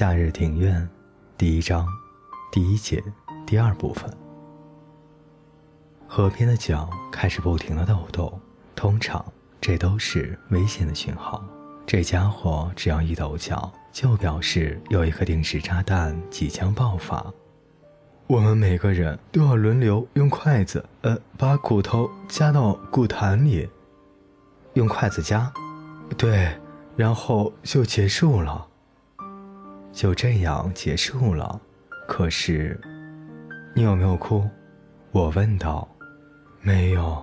夏日庭院，第一章，第一节，第二部分。河边的脚开始不停的抖动，通常这都是危险的讯号。这家伙只要一抖脚，就表示有一颗定时炸弹即将爆发。我们每个人都要轮流用筷子，呃，把骨头夹到骨坛里。用筷子夹，对，然后就结束了。就这样结束了。可是，你有没有哭？我问道。没有。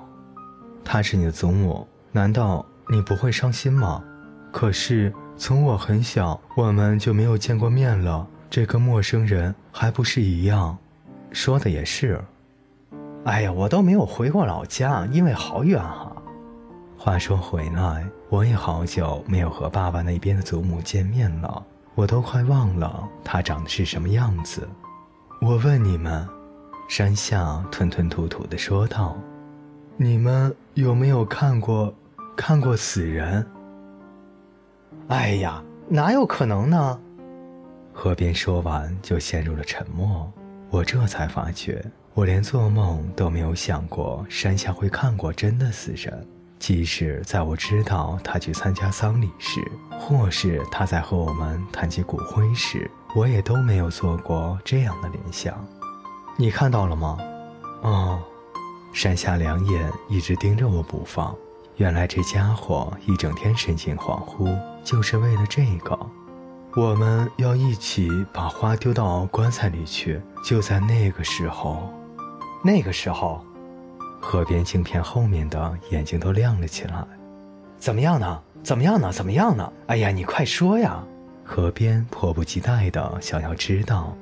他是你的祖母，难道你不会伤心吗？可是从我很小，我们就没有见过面了。这跟陌生人还不是一样？说的也是。哎呀，我都没有回过老家，因为好远啊。话说回来，我也好久没有和爸爸那边的祖母见面了，我都快忘了他长得是什么样子。我问你们，山下吞吞吐吐地说道：“你们有没有看过，看过死人？”哎呀，哪有可能呢？河边说完就陷入了沉默。我这才发觉，我连做梦都没有想过山下会看过真的死人。即使在我知道他去参加丧礼时，或是他在和我们谈及骨灰时，我也都没有做过这样的联想。你看到了吗？哦，山下两眼一直盯着我不放。原来这家伙一整天神情恍惚，就是为了这个。我们要一起把花丢到棺材里去。就在那个时候，那个时候。河边镜片后面的眼睛都亮了起来，怎么样呢？怎么样呢？怎么样呢？哎呀，你快说呀！河边迫不及待的想要知道，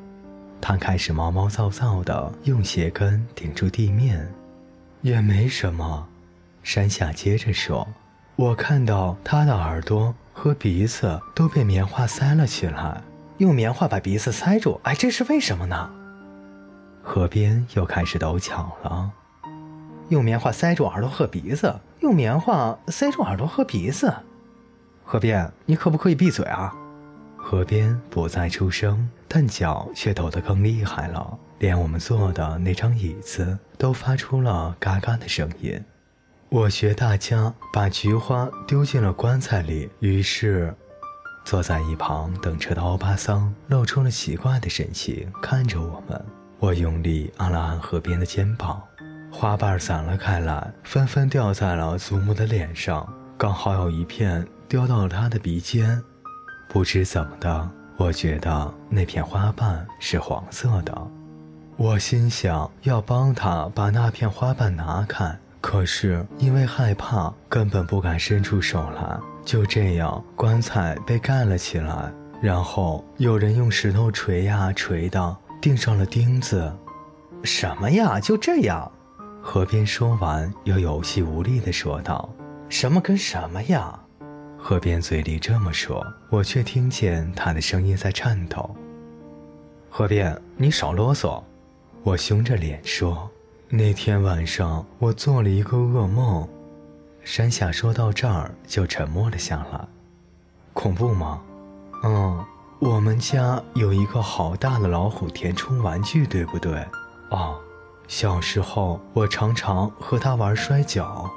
他开始毛毛躁躁的用鞋跟顶住地面，也没什么。山下接着说：“我看到他的耳朵和鼻子都被棉花塞了起来，用棉花把鼻子塞住。哎，这是为什么呢？”河边又开始抖脚了。用棉花塞住耳朵和鼻子，用棉花塞住耳朵和鼻子。河边，你可不可以闭嘴啊？河边不再出声，但脚却抖得更厉害了，连我们坐的那张椅子都发出了嘎嘎的声音。我学大家把菊花丢进了棺材里，于是，坐在一旁等车的欧巴桑露出了奇怪的神情，看着我们。我用力按了按河边的肩膀。花瓣散了开来，纷纷掉在了祖母的脸上，刚好有一片掉到了她的鼻尖。不知怎么的，我觉得那片花瓣是黄色的。我心想要帮她把那片花瓣拿开，可是因为害怕，根本不敢伸出手来。就这样，棺材被盖了起来，然后有人用石头锤呀锤的，钉上了钉子。什么呀？就这样？河边说完，又有气无力地说道：“什么跟什么呀？”河边嘴里这么说，我却听见他的声音在颤抖。河边，你少啰嗦！我凶着脸说：“那天晚上我做了一个噩梦。”山下说到这儿就沉默了下来。恐怖吗？嗯，我们家有一个好大的老虎填充玩具，对不对？哦。小时候，我常常和他玩摔跤。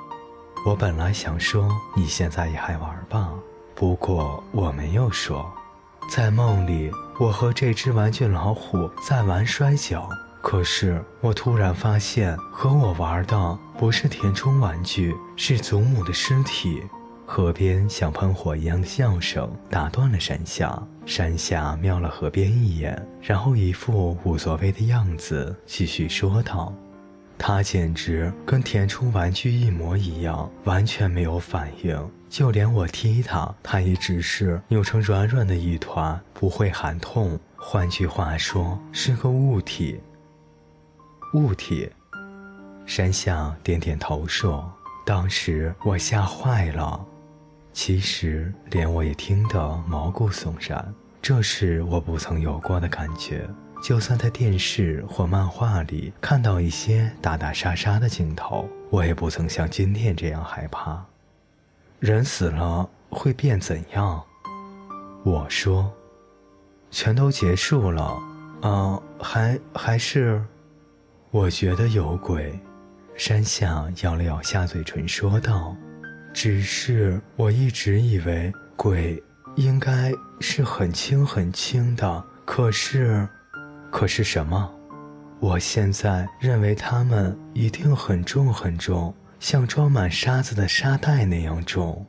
我本来想说你现在也还玩吧，不过我没有说。在梦里，我和这只玩具老虎在玩摔跤。可是我突然发现，和我玩的不是填充玩具，是祖母的尸体。河边像喷火一样的笑声打断了山下。山下瞄了河边一眼，然后一副无所谓的样子，继续说道：“他简直跟填充玩具一模一样，完全没有反应。就连我踢他，他也只是扭成软软的一团，不会喊痛。换句话说，是个物体。物体。”山下点点头说：“当时我吓坏了。”其实，连我也听得毛骨悚然。这是我不曾有过的感觉。就算在电视或漫画里看到一些打打杀杀的镜头，我也不曾像今天这样害怕。人死了会变怎样？我说，全都结束了，啊，还还是，我觉得有鬼。山下咬了咬下嘴唇，说道：“只是我一直以为鬼应该是很轻很轻的，可是，可是什么？我现在认为他们一定很重很重，像装满沙子的沙袋那样重。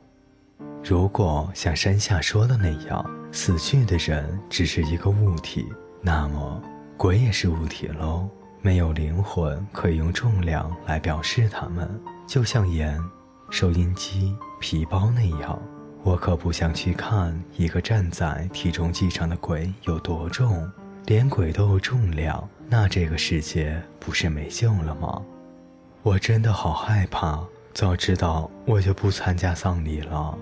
如果像山下说的那样。”死去的人只是一个物体，那么鬼也是物体喽。没有灵魂，可以用重量来表示它们，就像盐、收音机、皮包那样。我可不想去看一个站在体重计上的鬼有多重，连鬼都有重量，那这个世界不是没救了吗？我真的好害怕，早知道我就不参加葬礼了。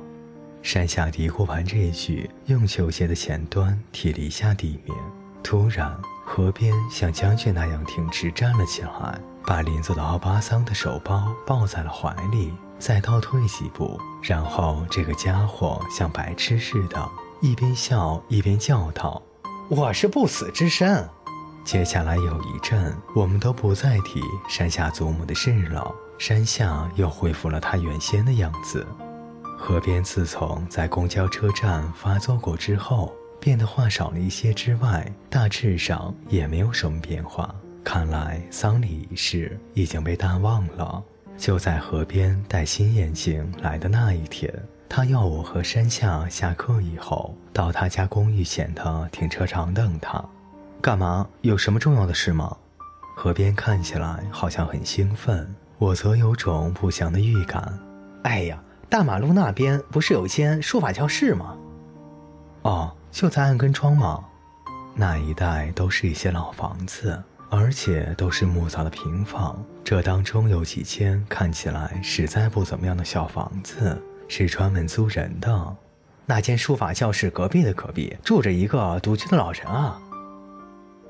山下嘀咕完这一句，用球鞋的前端踢了一下地面。突然，河边像将军那样挺直站了起来，把邻座的奥巴桑的手包抱在了怀里，再倒退几步。然后，这个家伙像白痴似的，一边笑一边叫道：“我是不死之身。”接下来有一阵，我们都不再提山下祖母的事了。山下又恢复了他原先的样子。河边自从在公交车站发作过之后，变得话少了一些之外，大致上也没有什么变化。看来丧礼仪式已经被淡忘了。就在河边戴新眼镜来的那一天，他要我和山下下课以后到他家公寓前的停车场等他。干嘛？有什么重要的事吗？河边看起来好像很兴奋，我则有种不祥的预感。哎呀！大马路那边不是有间书法教室吗？哦，就在岸根窗吗？那一带都是一些老房子，而且都是木造的平房。这当中有几间看起来实在不怎么样的小房子，是专门租人的。那间书法教室隔壁的隔壁住着一个独居的老人啊。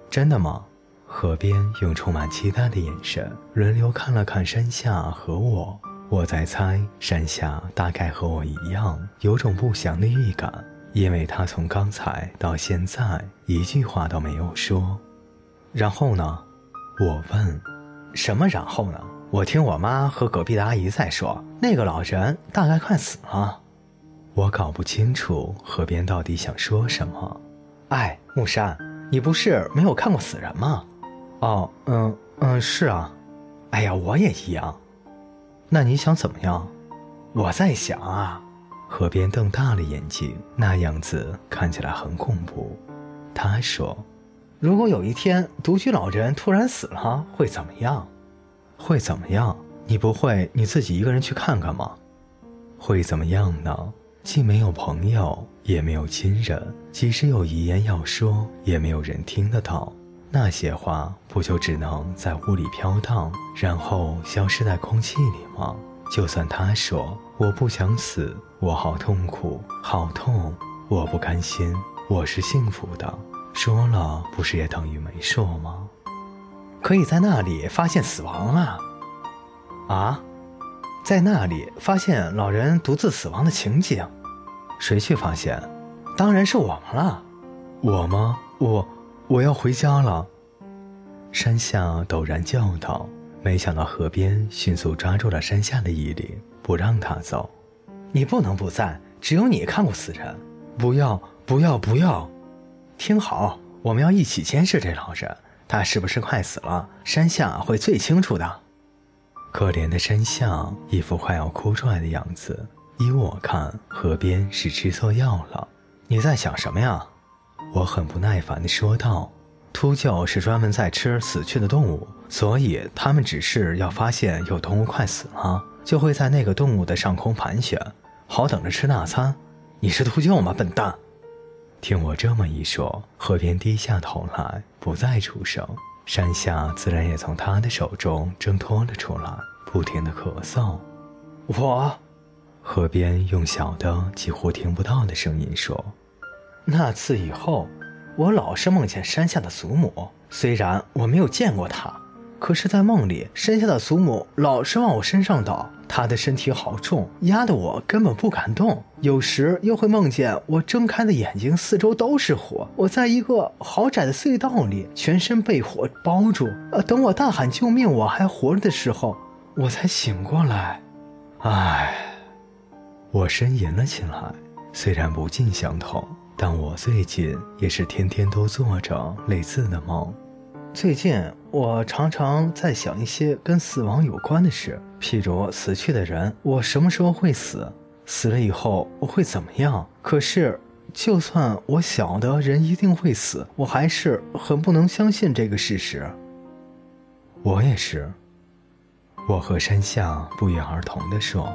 真的吗？河边用充满期待的眼神轮流看了看山下和我。我在猜，山下大概和我一样，有种不祥的预感，因为他从刚才到现在一句话都没有说。然后呢？我问。什么然后呢？我听我妈和隔壁的阿姨在说，那个老人大概快死了。我搞不清楚河边到底想说什么。哎，木山，你不是没有看过死人吗？哦，嗯嗯，是啊。哎呀，我也一样。那你想怎么样？我在想啊，河边瞪大了眼睛，那样子看起来很恐怖。他说：“如果有一天独居老人突然死了，会怎么样？会怎么样？你不会你自己一个人去看看吗？会怎么样呢？既没有朋友，也没有亲人，即使有遗言要说，也没有人听得到。”那些话不就只能在雾里飘荡，然后消失在空气里吗？就算他说我不想死，我好痛苦，好痛，我不甘心，我是幸福的，说了不是也等于没说吗？可以在那里发现死亡啊！啊，在那里发现老人独自死亡的情景，谁去发现？当然是我们了。我吗？我。我要回家了，山下陡然叫道。没想到河边迅速抓住了山下的衣领，不让他走。你不能不在，只有你看过死人。不要，不要，不要！听好，我们要一起监视这老人，他是不是快死了？山下会最清楚的。可怜的山下一副快要哭出来的样子。依我看，河边是吃错药了。你在想什么呀？我很不耐烦地说道：“秃鹫是专门在吃死去的动物，所以它们只是要发现有动物快死了，就会在那个动物的上空盘旋，好等着吃大餐。你是秃鹫吗，笨蛋？”听我这么一说，河边低下头来，不再出声。山下自然也从他的手中挣脱了出来，不停地咳嗽。我，河边用小的几乎听不到的声音说。那次以后，我老是梦见山下的祖母。虽然我没有见过她，可是，在梦里，身下的祖母老是往我身上倒，她的身体好重，压得我根本不敢动。有时又会梦见我睁开的眼睛四周都是火，我在一个好窄的隧道里，全身被火包住。呃，等我大喊救命，我还活着的时候，我才醒过来。唉，我呻吟了起来，虽然不尽相同，但我最近也是天天都做着类似的梦。最近我常常在想一些跟死亡有关的事，譬如死去的人，我什么时候会死？死了以后我会怎么样？可是，就算我晓得人一定会死，我还是很不能相信这个事实。我也是。我和山下不约而同地说：“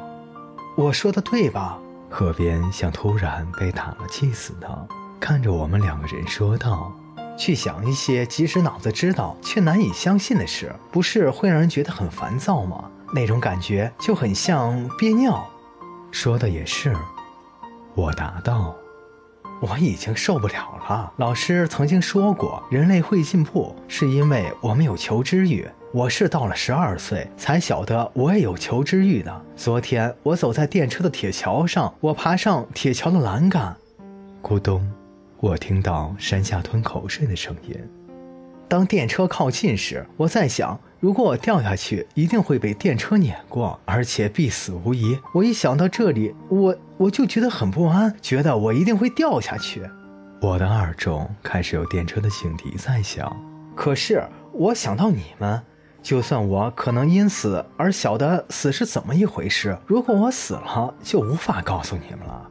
我说的对吧？”河边像突然被打了气似的，看着我们两个人说道。去想一些即使脑子知道却难以相信的事，不是会让人觉得很烦躁吗？那种感觉就很像憋尿。说的也是，我答道：“我已经受不了了。老师曾经说过，人类会进步是因为我们有求知欲。我是到了十二岁才晓得我也有求知欲的。昨天我走在电车的铁桥上，我爬上铁桥的栏杆，咕咚。”我听到山下吞口水的声音。当电车靠近时，我在想，如果我掉下去，一定会被电车碾过，而且必死无疑。我一想到这里，我我就觉得很不安，觉得我一定会掉下去。我的耳中开始有电车的警笛在响。可是我想到你们，就算我可能因此而晓得死是怎么一回事，如果我死了，就无法告诉你们了。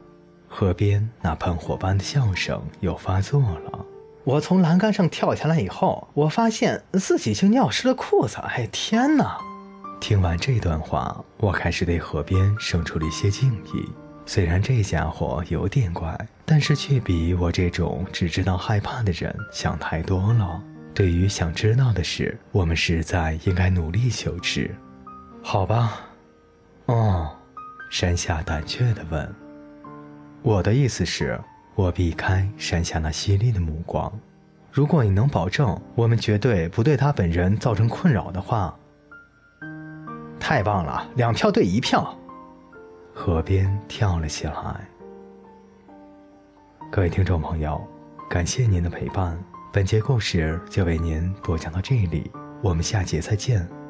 河边那喷火般的笑声又发作了。我从栏杆上跳下来以后，我发现自己竟尿湿了裤子。哎，天哪！听完这段话，我开始对河边生出了一些敬意。虽然这家伙有点怪，但是却比我这种只知道害怕的人想太多了。对于想知道的事，我们实在应该努力求知。好吧。哦，山下胆怯地问。我的意思是，我避开山下那犀利的目光。如果你能保证我们绝对不对他本人造成困扰的话，太棒了！两票对一票。河边跳了起来。各位听众朋友，感谢您的陪伴，本节故事就为您播讲到这里，我们下节再见。